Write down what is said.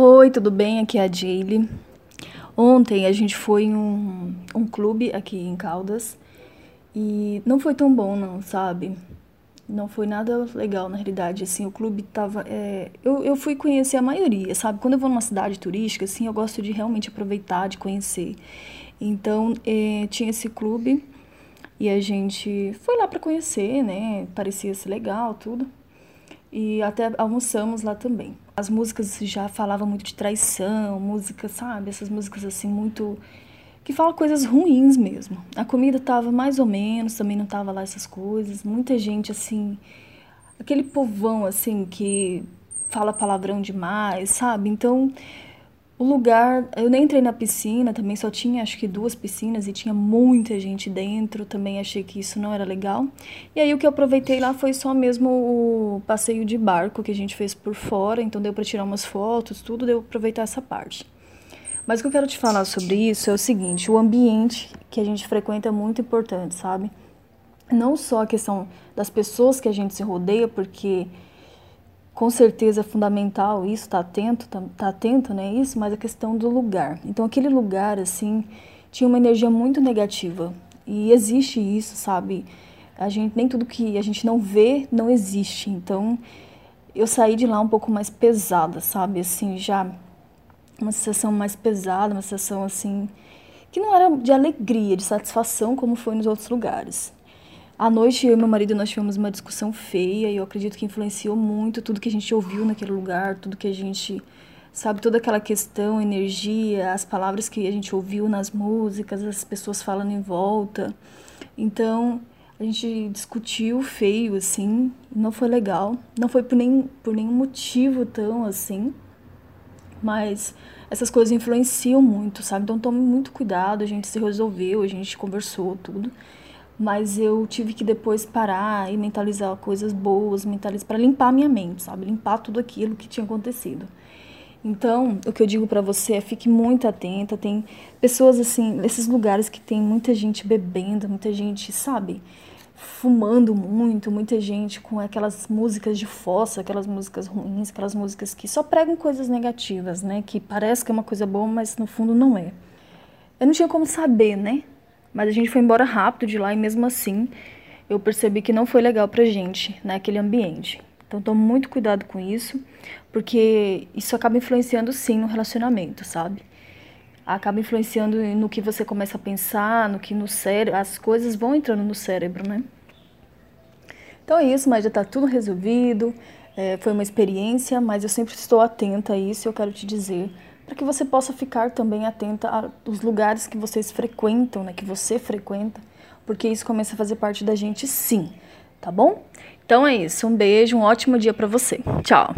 Oi, tudo bem? Aqui é a Jaylee. Ontem a gente foi em um, um clube aqui em Caldas e não foi tão bom, não, sabe? Não foi nada legal, na realidade, assim, o clube tava... É... Eu, eu fui conhecer a maioria, sabe? Quando eu vou numa cidade turística, assim, eu gosto de realmente aproveitar, de conhecer. Então, é, tinha esse clube e a gente foi lá para conhecer, né? Parecia ser legal, tudo e até almoçamos lá também. As músicas já falavam muito de traição, música, sabe? Essas músicas assim muito que falam coisas ruins mesmo. A comida tava mais ou menos, também não tava lá essas coisas. Muita gente assim, aquele povão assim que fala palavrão demais, sabe? Então, o lugar, eu nem entrei na piscina, também só tinha acho que duas piscinas e tinha muita gente dentro, também achei que isso não era legal. E aí o que eu aproveitei lá foi só mesmo o passeio de barco que a gente fez por fora, então deu para tirar umas fotos, tudo, deu para aproveitar essa parte. Mas o que eu quero te falar sobre isso é o seguinte, o ambiente que a gente frequenta é muito importante, sabe? Não só a questão das pessoas que a gente se rodeia, porque com certeza é fundamental isso, tá atento, tá, tá atento, né, isso, mas a questão do lugar. Então aquele lugar, assim, tinha uma energia muito negativa. E existe isso, sabe? A gente, nem tudo que a gente não vê, não existe. Então eu saí de lá um pouco mais pesada, sabe? Assim, já uma sensação mais pesada, uma sensação assim, que não era de alegria, de satisfação como foi nos outros lugares. À noite, eu e meu marido, nós tivemos uma discussão feia e eu acredito que influenciou muito tudo que a gente ouviu naquele lugar, tudo que a gente, sabe, toda aquela questão, energia, as palavras que a gente ouviu nas músicas, as pessoas falando em volta. Então, a gente discutiu feio, assim, não foi legal. Não foi por, nem, por nenhum motivo tão assim, mas essas coisas influenciam muito, sabe? Então, tome muito cuidado, a gente se resolveu, a gente conversou, tudo mas eu tive que depois parar e mentalizar coisas boas, mentalizar para limpar minha mente, sabe? Limpar tudo aquilo que tinha acontecido. Então, o que eu digo para você é fique muito atenta. Tem pessoas assim, nesses lugares que tem muita gente bebendo, muita gente, sabe? Fumando muito, muita gente com aquelas músicas de fossa, aquelas músicas ruins, aquelas músicas que só pregam coisas negativas, né? Que parece que é uma coisa boa, mas no fundo não é. Eu não tinha como saber, né? Mas a gente foi embora rápido de lá e mesmo assim eu percebi que não foi legal pra gente naquele ambiente. Então tome muito cuidado com isso, porque isso acaba influenciando sim no relacionamento, sabe? Acaba influenciando no que você começa a pensar, no que no cérebro, as coisas vão entrando no cérebro, né? Então é isso, mas já tá tudo resolvido. É, foi uma experiência, mas eu sempre estou atenta a isso e eu quero te dizer para que você possa ficar também atenta aos lugares que vocês frequentam, né, que você frequenta, porque isso começa a fazer parte da gente sim, tá bom? Então é isso, um beijo, um ótimo dia para você. Tchau.